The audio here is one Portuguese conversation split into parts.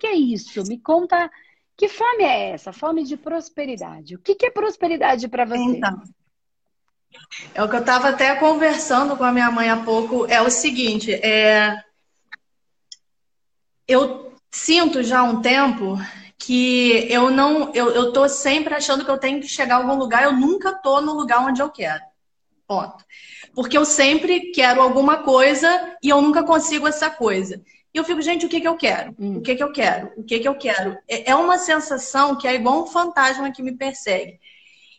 que é isso? Me conta que fome é essa? Fome de prosperidade. O que, que é prosperidade para você? Então, é o que eu estava até conversando com a minha mãe há pouco. É o seguinte, é... eu sinto já há um tempo que eu não, eu, eu tô sempre achando que eu tenho que chegar a algum lugar, eu nunca tô no lugar onde eu quero. Ponto. Porque eu sempre quero alguma coisa e eu nunca consigo essa coisa. E eu fico, gente, o que, que eu quero? Hum. O que, que eu quero? O que, que eu quero? É, é uma sensação que é igual um fantasma que me persegue.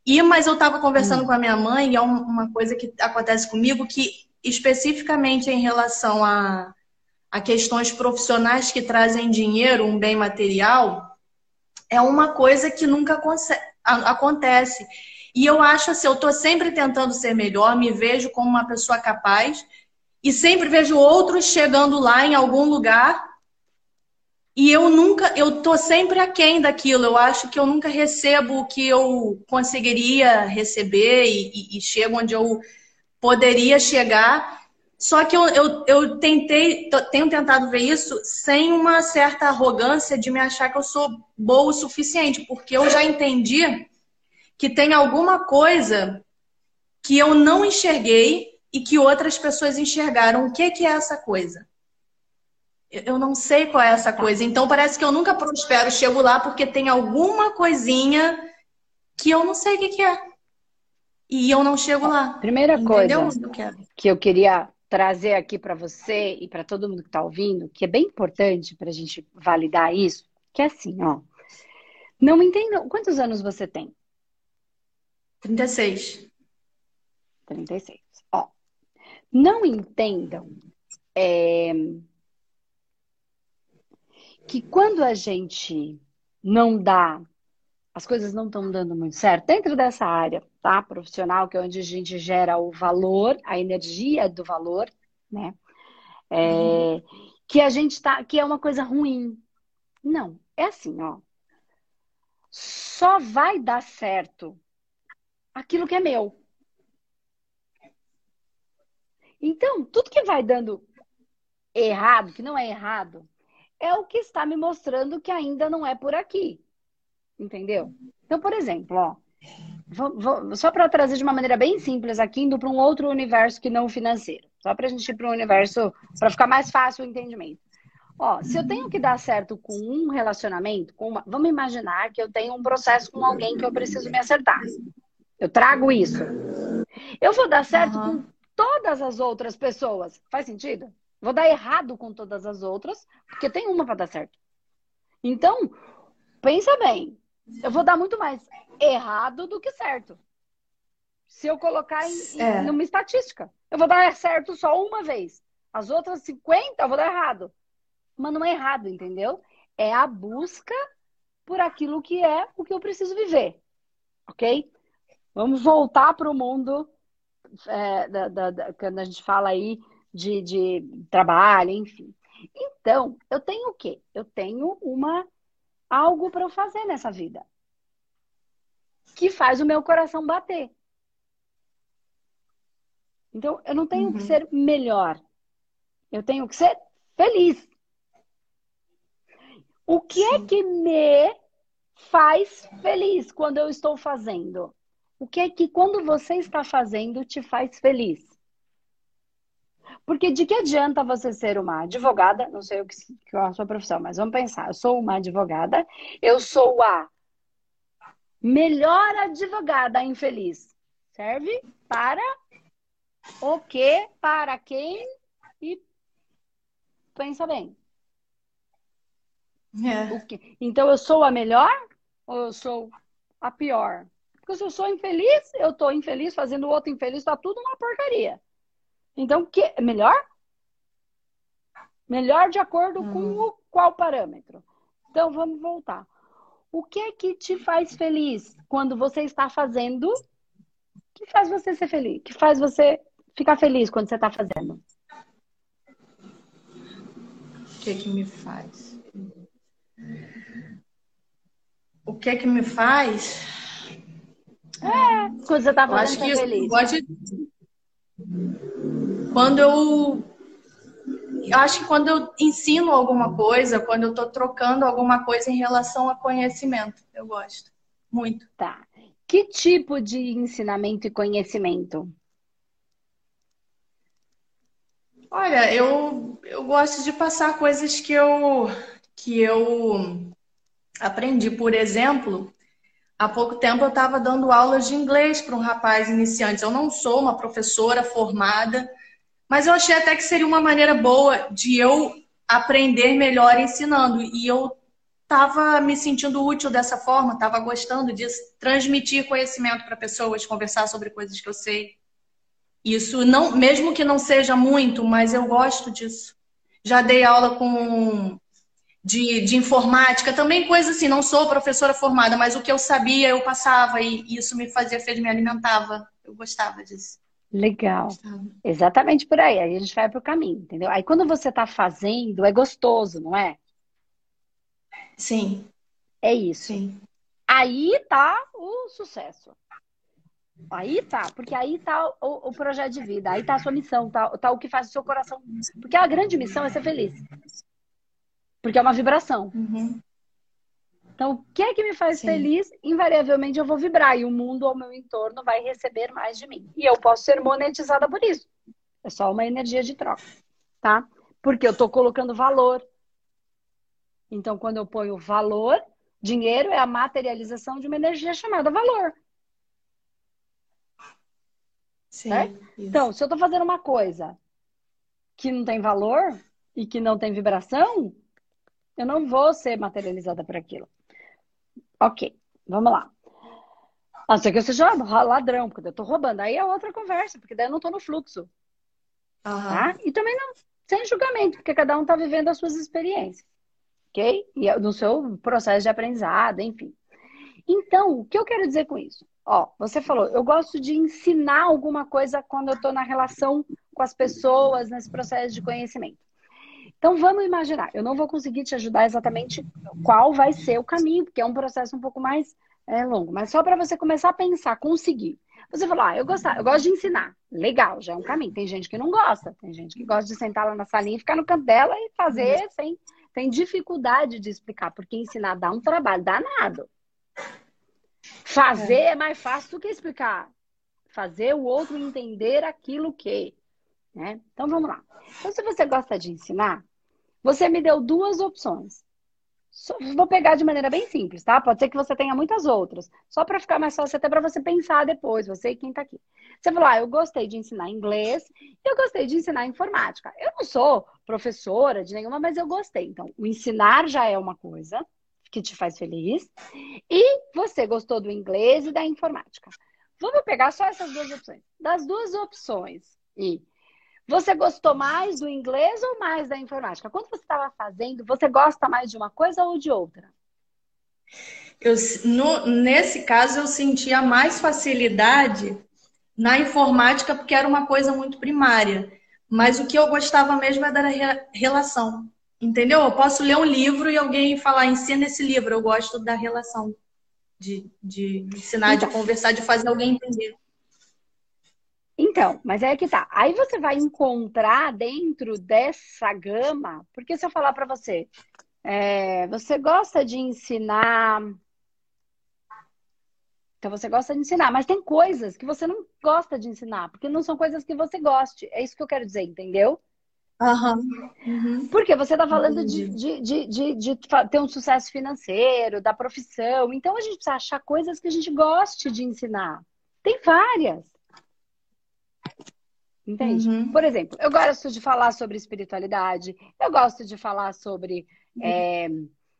E, mas eu estava conversando hum. com a minha mãe, e é uma coisa que acontece comigo, que especificamente em relação a, a questões profissionais que trazem dinheiro, um bem material, é uma coisa que nunca acontece. E eu acho assim, eu estou sempre tentando ser melhor, me vejo como uma pessoa capaz, e sempre vejo outros chegando lá em algum lugar e eu nunca, eu tô sempre aquém daquilo. Eu acho que eu nunca recebo o que eu conseguiria receber e, e, e chego onde eu poderia chegar. Só que eu, eu, eu tentei, tenho tentado ver isso sem uma certa arrogância de me achar que eu sou boa o suficiente, porque eu já entendi que tem alguma coisa que eu não enxerguei e que outras pessoas enxergaram. O que, que é essa coisa? Eu não sei qual é essa coisa. Então parece que eu nunca prospero, chego lá porque tem alguma coisinha que eu não sei o que, que é. E eu não chego lá. Primeira Entendeu? coisa que eu queria trazer aqui para você e para todo mundo que está ouvindo, que é bem importante para a gente validar isso, que é assim, ó. Não me entendam. Quantos anos você tem? 36. 36. Ó, não entendam é, que quando a gente não dá, as coisas não estão dando muito certo dentro dessa área, tá? Profissional, que é onde a gente gera o valor, a energia do valor, né? É, uhum. Que a gente tá, que é uma coisa ruim. Não, é assim, ó. Só vai dar certo aquilo que é meu. Então, tudo que vai dando errado, que não é errado, é o que está me mostrando que ainda não é por aqui. Entendeu? Então, por exemplo, ó, vou, vou, só para trazer de uma maneira bem simples aqui, indo para um outro universo que não financeiro. Só para a gente ir para um universo, para ficar mais fácil o entendimento. Ó, se eu tenho que dar certo com um relacionamento, com uma, vamos imaginar que eu tenho um processo com alguém que eu preciso me acertar. Eu trago isso. Eu vou dar certo uhum. com todas as outras pessoas. Faz sentido? Vou dar errado com todas as outras, porque tem uma para dar certo. Então, pensa bem. Eu vou dar muito mais errado do que certo. Se eu colocar em, é. numa estatística, eu vou dar certo só uma vez. As outras 50 eu vou dar errado. Mas não é errado, entendeu? É a busca por aquilo que é o que eu preciso viver. Ok? Vamos voltar para o mundo é, da, da, da, quando a gente fala aí de, de trabalho, enfim. Então, eu tenho o quê? Eu tenho uma algo para eu fazer nessa vida que faz o meu coração bater. Então, eu não tenho uhum. que ser melhor. Eu tenho que ser feliz. O que é Sim. é que me faz feliz quando eu estou fazendo? O que é que quando você está fazendo te faz feliz? Porque de que adianta você ser uma advogada? Não sei o que, que é a sua profissão, mas vamos pensar. Eu sou uma advogada, eu sou a melhor advogada infeliz. Serve para o quê? Para quem? E pensa bem. É. Então eu sou a melhor ou eu sou a pior? Porque se eu sou infeliz, eu tô infeliz fazendo o outro infeliz, tá tudo uma porcaria. Então, que é melhor? Melhor de acordo hum. com o qual parâmetro? Então, vamos voltar. O que é que te faz feliz quando você está fazendo? Que faz você ser feliz? Que faz você ficar feliz quando você está fazendo? O que é que me faz? O que é que me faz? É, quando você está fazendo, você é feliz. Pode quando eu eu acho que quando eu ensino alguma coisa, quando eu estou trocando alguma coisa em relação a conhecimento, eu gosto muito. Tá. Que tipo de ensinamento e conhecimento? Olha, eu, eu gosto de passar coisas que eu, que eu aprendi. Por exemplo, há pouco tempo eu estava dando aulas de inglês para um rapaz iniciante. Eu não sou uma professora formada, mas eu achei até que seria uma maneira boa de eu aprender melhor ensinando. E eu estava me sentindo útil dessa forma, estava gostando disso, transmitir conhecimento para pessoas, conversar sobre coisas que eu sei. Isso não, mesmo que não seja muito, mas eu gosto disso. Já dei aula com de, de informática, também coisa assim, não sou professora formada, mas o que eu sabia eu passava e isso me fazia feliz, me alimentava. Eu gostava disso. Legal. Gostava. Exatamente por aí. Aí a gente vai para o caminho, entendeu? Aí quando você está fazendo, é gostoso, não é? Sim. É isso. Sim. Aí tá o sucesso. Aí tá, porque aí tá o, o, projeto de vida, aí tá a sua missão, tá, tá o que faz o seu coração. Porque a grande missão é ser feliz. Porque é uma vibração. Uhum. Então, o que é que me faz Sim. feliz? Invariavelmente eu vou vibrar e o mundo ao meu entorno vai receber mais de mim. E eu posso ser monetizada por isso. É só uma energia de troca, tá? Porque eu tô colocando valor. Então, quando eu ponho valor, dinheiro é a materialização de uma energia chamada valor. Sim, então, se eu estou fazendo uma coisa que não tem valor e que não tem vibração, eu não vou ser materializada por aquilo. Ok, vamos lá. A não ser que eu seja ladrão, porque eu estou roubando. Aí é outra conversa, porque daí eu não estou no fluxo. Uhum. Tá? E também não, sem julgamento, porque cada um está vivendo as suas experiências. Ok? E é no seu processo de aprendizado, enfim. Então, o que eu quero dizer com isso? Ó, você falou, eu gosto de ensinar alguma coisa quando eu estou na relação com as pessoas, nesse processo de conhecimento. Então vamos imaginar, eu não vou conseguir te ajudar exatamente qual vai ser o caminho, porque é um processo um pouco mais é, longo, mas só para você começar a pensar, conseguir. Você falou, ah, eu, gostar, eu gosto de ensinar. Legal, já é um caminho. Tem gente que não gosta, tem gente que gosta de sentar lá na salinha e ficar no canto dela e fazer sem. Tem dificuldade de explicar, porque ensinar dá um trabalho danado. Fazer é. mais fácil do que explicar. Fazer o outro entender aquilo que. Né? Então vamos lá. Então, se você gosta de ensinar, você me deu duas opções. Vou pegar de maneira bem simples, tá? Pode ser que você tenha muitas outras. Só para ficar mais fácil, até para você pensar depois, você e quem tá aqui. Você falou, ah, eu gostei de ensinar inglês e eu gostei de ensinar informática. Eu não sou professora de nenhuma, mas eu gostei. Então, o ensinar já é uma coisa que te faz feliz. E você gostou do inglês e da informática. Vamos pegar só essas duas opções. Das duas opções, e você gostou mais do inglês ou mais da informática? Quando você estava fazendo, você gosta mais de uma coisa ou de outra? Eu, no, nesse caso, eu sentia mais facilidade na informática porque era uma coisa muito primária. Mas o que eu gostava mesmo é da relação. Entendeu? Eu posso ler um livro e alguém falar, ensina esse livro. Eu gosto da relação. De, de ensinar, então, de conversar, de fazer alguém entender. Então, mas é que tá. Aí você vai encontrar dentro dessa gama, porque se eu falar para você, é, você gosta de ensinar. Então você gosta de ensinar, mas tem coisas que você não gosta de ensinar, porque não são coisas que você goste. É isso que eu quero dizer, entendeu? Uhum. Porque você está falando de, de, de, de, de ter um sucesso financeiro, da profissão. Então a gente precisa achar coisas que a gente goste de ensinar. Tem várias. Entende? Uhum. Por exemplo, eu gosto de falar sobre espiritualidade, eu gosto de falar sobre, uhum. é,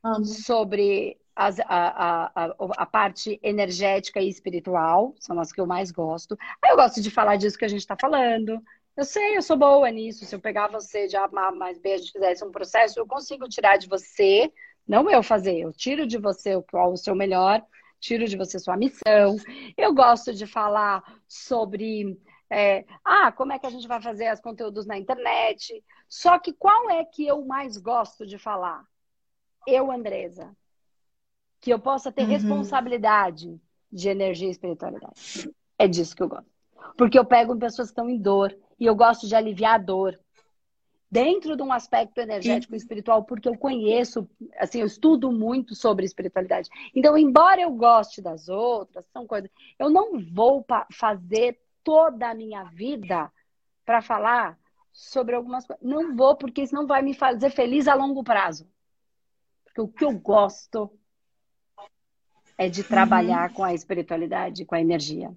uhum. sobre as, a, a, a, a, parte energética e espiritual, são as que eu mais gosto. Aí eu gosto de falar disso que a gente está falando. Eu sei, eu sou boa nisso. Se eu pegar você de A mais B, a gente fizesse um processo, eu consigo tirar de você, não eu fazer, eu tiro de você o, o seu melhor, tiro de você sua missão. Eu gosto de falar sobre é, ah, como é que a gente vai fazer os conteúdos na internet. Só que qual é que eu mais gosto de falar? Eu, Andresa. Que eu possa ter uhum. responsabilidade de energia e espiritualidade. É disso que eu gosto. Porque eu pego pessoas que estão em dor e eu gosto de aliviar a dor. dentro de um aspecto energético e espiritual, porque eu conheço, assim, eu estudo muito sobre espiritualidade. Então, embora eu goste das outras, são coisas, eu não vou fazer toda a minha vida para falar sobre algumas coisas. Não vou, porque isso não vai me fazer feliz a longo prazo. Porque o que eu gosto é de trabalhar uhum. com a espiritualidade, com a energia.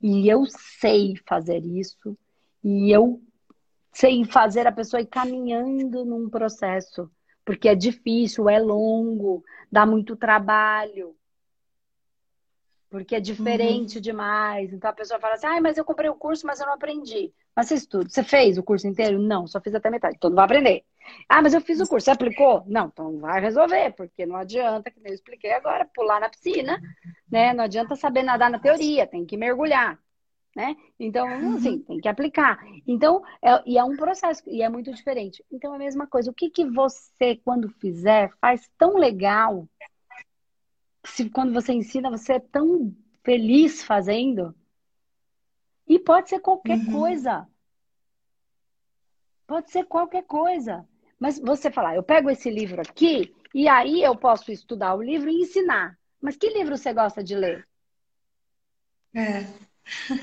E eu sei fazer isso, e eu sei fazer a pessoa ir caminhando num processo, porque é difícil, é longo, dá muito trabalho. Porque é diferente uhum. demais. Então a pessoa fala assim: ah, mas eu comprei o curso, mas eu não aprendi. Mas você estuda. Você fez o curso inteiro? Não, só fiz até metade. Então não vai aprender. Ah, mas eu fiz o curso. Você aplicou? Não, então vai resolver, porque não adianta, que eu expliquei agora, pular na piscina, né? Não adianta saber nadar na teoria, tem que mergulhar. Né? Então, uhum. assim, tem que aplicar. Então, é, e é um processo, e é muito diferente. Então, é a mesma coisa. O que, que você, quando fizer, faz tão legal se quando você ensina, você é tão feliz fazendo. E pode ser qualquer uhum. coisa. Pode ser qualquer coisa. Mas você falar, eu pego esse livro aqui e aí eu posso estudar o livro e ensinar. Mas que livro você gosta de ler? É.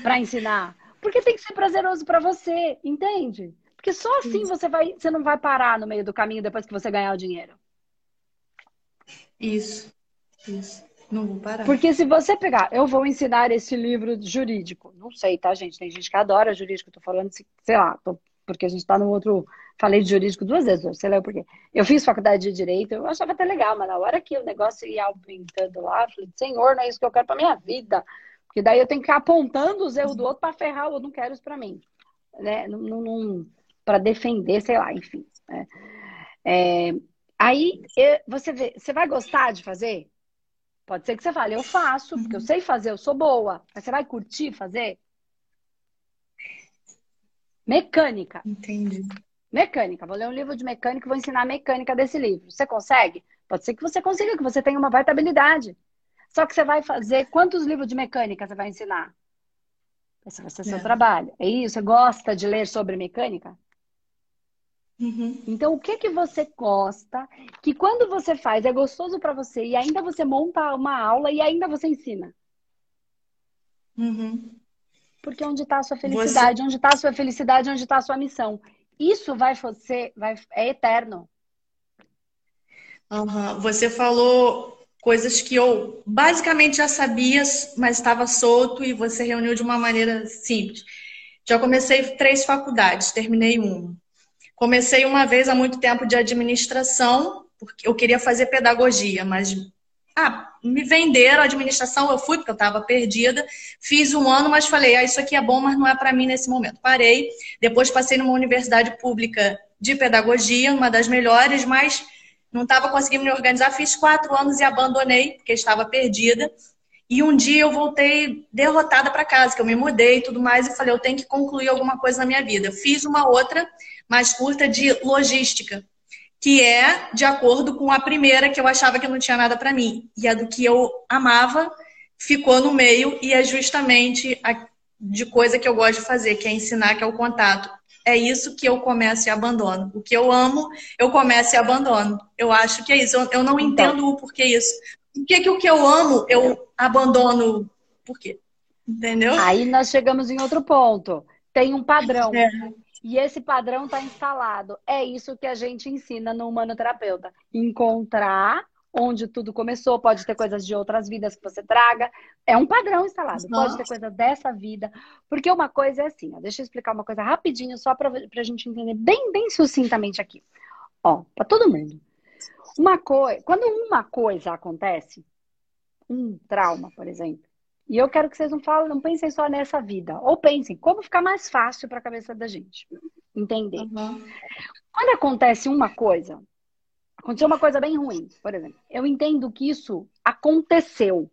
Para ensinar. Porque tem que ser prazeroso para você, entende? Porque só assim você vai, você não vai parar no meio do caminho depois que você ganhar o dinheiro. Isso. Isso. Não vou parar. Porque se você pegar, eu vou ensinar esse livro jurídico. Não sei, tá, gente? Tem gente que adora jurídico. Tô falando, sei lá, tô, porque a gente tá no outro. Falei de jurídico duas vezes, sei lá por quê. Eu fiz faculdade de direito, eu achava até legal, mas na hora que o negócio ia aumentando lá, eu falei, senhor, não é isso que eu quero pra minha vida. Porque daí eu tenho que ficar apontando os erros do outro para ferrar, eu não quero isso pra mim. Né? Não, não, para defender, sei lá, enfim. Né? É, aí você vê, você vai gostar de fazer? Pode ser que você fale, eu faço, porque eu sei fazer, eu sou boa. Mas você vai curtir fazer? Mecânica. Entendi. Mecânica. Vou ler um livro de mecânica e vou ensinar a mecânica desse livro. Você consegue? Pode ser que você consiga, que você tenha uma baita habilidade. Só que você vai fazer. Quantos livros de mecânica você vai ensinar? Esse vai ser seu é. trabalho. É isso? Você gosta de ler sobre mecânica? Uhum. Então, o que que você gosta, que quando você faz é gostoso para você e ainda você monta uma aula e ainda você ensina? Uhum. Porque onde está a sua felicidade? Você... Onde está a sua felicidade? Onde está a sua missão? Isso vai você, vai, é eterno. Uhum. Você falou coisas que eu basicamente já sabia, mas estava solto e você reuniu de uma maneira simples. Já comecei três faculdades, terminei uma. Comecei uma vez há muito tempo de administração, porque eu queria fazer pedagogia, mas ah, me venderam a administração, eu fui porque eu estava perdida, fiz um ano, mas falei, ah, isso aqui é bom, mas não é para mim nesse momento. Parei, depois passei numa universidade pública de pedagogia, uma das melhores, mas não estava conseguindo me organizar, fiz quatro anos e abandonei, porque estava perdida. E um dia eu voltei derrotada para casa, que eu me mudei e tudo mais, e falei, eu tenho que concluir alguma coisa na minha vida. Fiz uma outra mais curta de logística, que é de acordo com a primeira que eu achava que não tinha nada para mim. E a do que eu amava ficou no meio e é justamente a de coisa que eu gosto de fazer, que é ensinar, que é o contato. É isso que eu começo e abandono. O que eu amo, eu começo e abandono. Eu acho que é isso. Eu, eu não então, entendo o porquê isso. Por que, que o que eu amo, eu abandono? Por quê? Entendeu? Aí nós chegamos em outro ponto. Tem um padrão. É. E esse padrão está instalado. É isso que a gente ensina no humanoterapeuta. Encontrar onde tudo começou, pode ter coisas de outras vidas que você traga. É um padrão instalado, Nossa. pode ter coisa dessa vida. Porque uma coisa é assim, ó, deixa eu explicar uma coisa rapidinho, só para a gente entender bem, bem sucintamente aqui. Ó, para todo mundo. Uma coisa, quando uma coisa acontece, um trauma, por exemplo, e eu quero que vocês não falem, não pensem só nessa vida. Ou pensem como ficar mais fácil para a cabeça da gente. Entender. Uhum. Quando acontece uma coisa, aconteceu uma coisa bem ruim, por exemplo, eu entendo que isso aconteceu.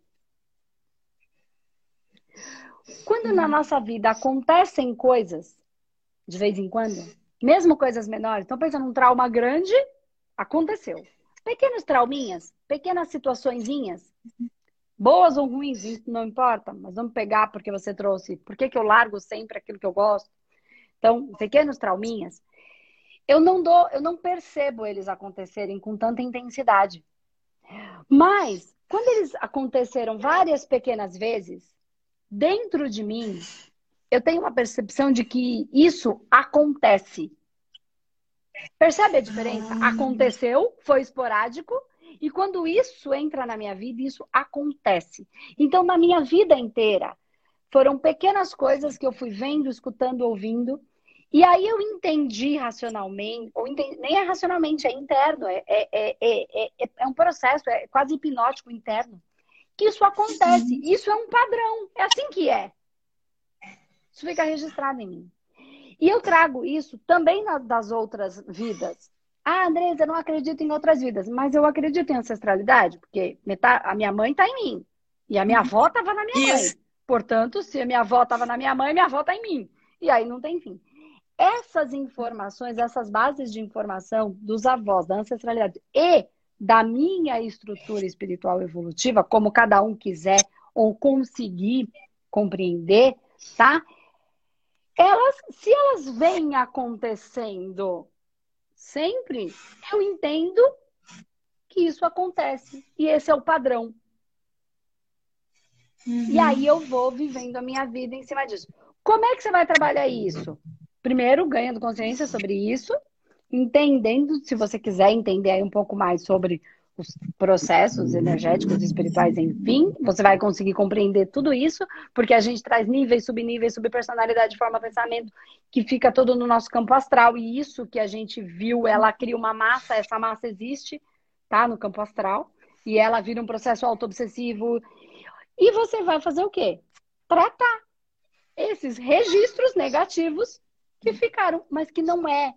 Quando na nossa vida acontecem coisas, de vez em quando, mesmo coisas menores, então pensa num trauma grande, aconteceu. Pequenos trauminhas, pequenas situaçõezinhas, Boas ou ruins, isso não importa, mas vamos pegar porque você trouxe. Por que, que eu largo sempre aquilo que eu gosto? Então, pequenos trauminhas. eu não dou, eu não percebo eles acontecerem com tanta intensidade. Mas quando eles aconteceram várias pequenas vezes, dentro de mim, eu tenho uma percepção de que isso acontece. Percebe a diferença? Ah. Aconteceu, foi esporádico, e quando isso entra na minha vida, isso acontece. Então, na minha vida inteira, foram pequenas coisas que eu fui vendo, escutando, ouvindo. E aí eu entendi racionalmente, ou entendi, nem é racionalmente, é interno, é, é, é, é, um processo, é quase hipnótico interno, que isso acontece. Isso é um padrão, é assim que é. Isso fica registrado em mim. E eu trago isso também das outras vidas. Ah, Andresa, eu não acredito em outras vidas, mas eu acredito em ancestralidade, porque a minha mãe está em mim. E a minha avó estava na minha isso. mãe. Portanto, se a minha avó estava na minha mãe, minha avó está em mim. E aí não tem fim. Essas informações, essas bases de informação dos avós, da ancestralidade e da minha estrutura espiritual evolutiva, como cada um quiser ou conseguir compreender, tá? Elas, se elas vêm acontecendo sempre, eu entendo que isso acontece. E esse é o padrão. Uhum. E aí eu vou vivendo a minha vida em cima disso. Como é que você vai trabalhar isso? Primeiro, ganhando consciência sobre isso, entendendo, se você quiser entender um pouco mais sobre os processos energéticos, espirituais, enfim, você vai conseguir compreender tudo isso, porque a gente traz níveis, subníveis, subpersonalidade, forma, pensamento, que fica todo no nosso campo astral, e isso que a gente viu, ela cria uma massa, essa massa existe, tá, no campo astral, e ela vira um processo auto-obsessivo, e você vai fazer o quê? Tratar esses registros negativos que ficaram, mas que não é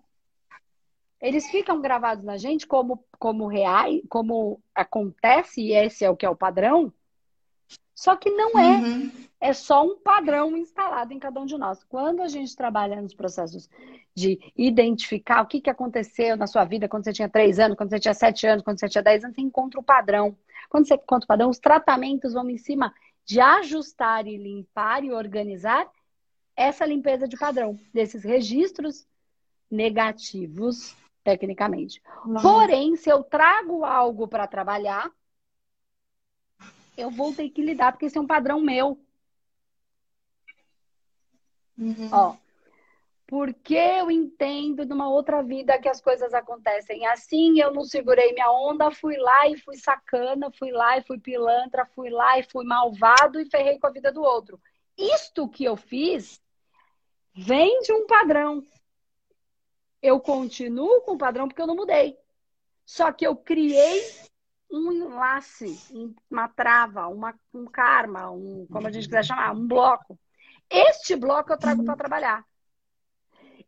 eles ficam gravados na gente como, como reais, como acontece, e esse é o que é o padrão, só que não é. Uhum. É só um padrão instalado em cada um de nós. Quando a gente trabalha nos processos de identificar o que, que aconteceu na sua vida quando você tinha 3 anos, quando você tinha 7 anos, quando você tinha 10 anos, você encontra o padrão. Quando você encontra o padrão, os tratamentos vão em cima de ajustar e limpar e organizar essa limpeza de padrão, desses registros negativos tecnicamente. Porém, se eu trago algo para trabalhar, eu vou ter que lidar, porque esse é um padrão meu. Uhum. Ó, porque eu entendo de uma outra vida que as coisas acontecem assim, eu não segurei minha onda, fui lá e fui sacana, fui lá e fui pilantra, fui lá e fui malvado e ferrei com a vida do outro. Isto que eu fiz vem de um padrão eu continuo com o padrão porque eu não mudei. Só que eu criei um enlace, uma trava, uma, um karma, um, como a gente quiser chamar, um bloco. Este bloco eu trago para trabalhar.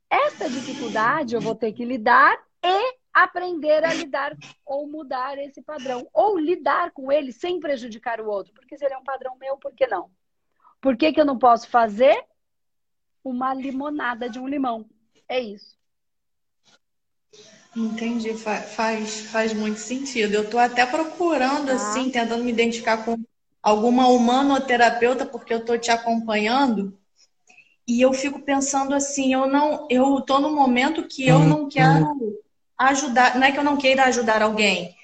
Essa dificuldade eu vou ter que lidar e aprender a lidar ou mudar esse padrão. Ou lidar com ele sem prejudicar o outro. Porque se ele é um padrão meu, por que não? Por que, que eu não posso fazer uma limonada de um limão? É isso. Entendi, faz, faz muito sentido. Eu estou até procurando, ah. assim, tentando me identificar com alguma humanoterapeuta, porque eu estou te acompanhando. E eu fico pensando assim, eu não, eu tô no momento que eu não uhum. quero ajudar, não é que eu não queira ajudar alguém,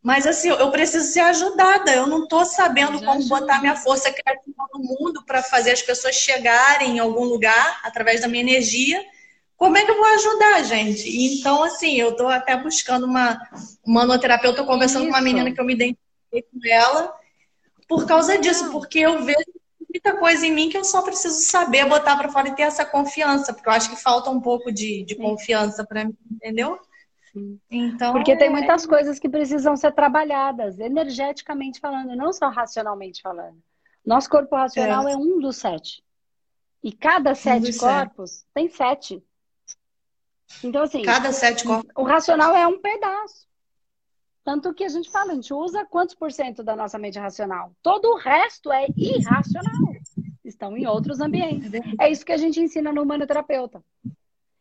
mas assim, eu preciso ser ajudada. Eu não estou sabendo como botar minha força criativa no mundo para fazer as pessoas chegarem em algum lugar através da minha energia como é que eu vou ajudar, gente? Então, assim, eu estou até buscando uma, uma manoterapeuta, conversando Isso. com uma menina que eu me identifiquei com ela, por causa disso, porque eu vejo muita coisa em mim que eu só preciso saber botar para fora e ter essa confiança, porque eu acho que falta um pouco de, de confiança para mim, entendeu? Então, porque tem é muitas coisas que precisam ser trabalhadas, energeticamente falando, não só racionalmente falando. Nosso corpo racional é, é um dos sete. E cada sete um corpos sete. tem sete. Então, assim. Cada sete corpos. O racional é um pedaço. Tanto que a gente fala, a gente usa quantos por cento da nossa mente racional? Todo o resto é irracional. Estão em outros ambientes. É isso que a gente ensina no humanoterapeuta.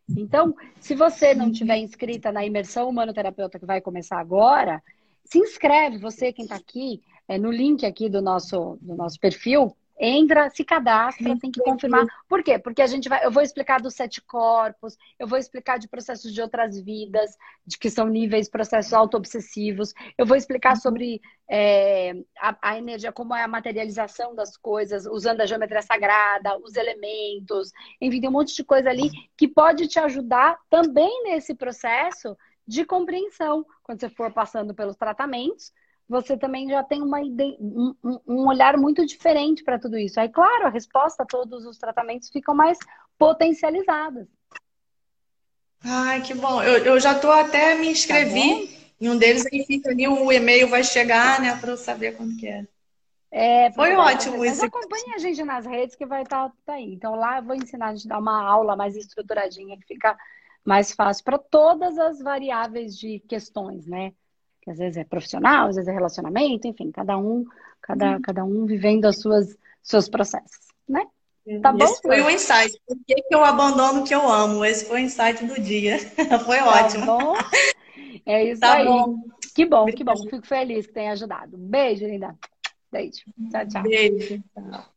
Então, se você não tiver inscrita na imersão humanoterapeuta que vai começar agora, se inscreve, você quem está aqui, é, no link aqui do nosso, do nosso perfil, Entra, se cadastra, tem que confirmar. Por quê? Porque a gente vai, eu vou explicar dos sete corpos, eu vou explicar de processos de outras vidas, de que são níveis, processos auto-obsessivos, eu vou explicar uhum. sobre é, a, a, energia, como é a materialização das coisas, usando a geometria sagrada, os elementos, enfim, tem um monte de coisa ali que pode te ajudar também nesse processo de compreensão, quando você for passando pelos tratamentos você também já tem uma, um, um olhar muito diferente para tudo isso. Aí, claro, a resposta a todos os tratamentos ficam mais potencializadas. Ai, que bom. Eu, eu já estou até me inscrevi tá em um deles, aí fica ali, o e-mail vai chegar, né, para eu saber quando que é. É, Foi ótimo isso. acompanhe a gente nas redes que vai estar tá, tá aí. Então lá eu vou ensinar a gente a dar uma aula mais estruturadinha que fica mais fácil para todas as variáveis de questões, né? Que às vezes é profissional, às vezes é relacionamento, enfim, cada um, cada, uhum. cada um vivendo as suas seus processos, né? Tá bom? Esse foi o insight. Por que, que eu abandono o que eu amo? Esse foi o insight do dia. foi tá ótimo. Bom. É isso tá aí. Bom. Que bom, que bom. Fico feliz que tenha ajudado. Beijo, linda. Beijo. Tchau, tchau. Beijo. Tchau.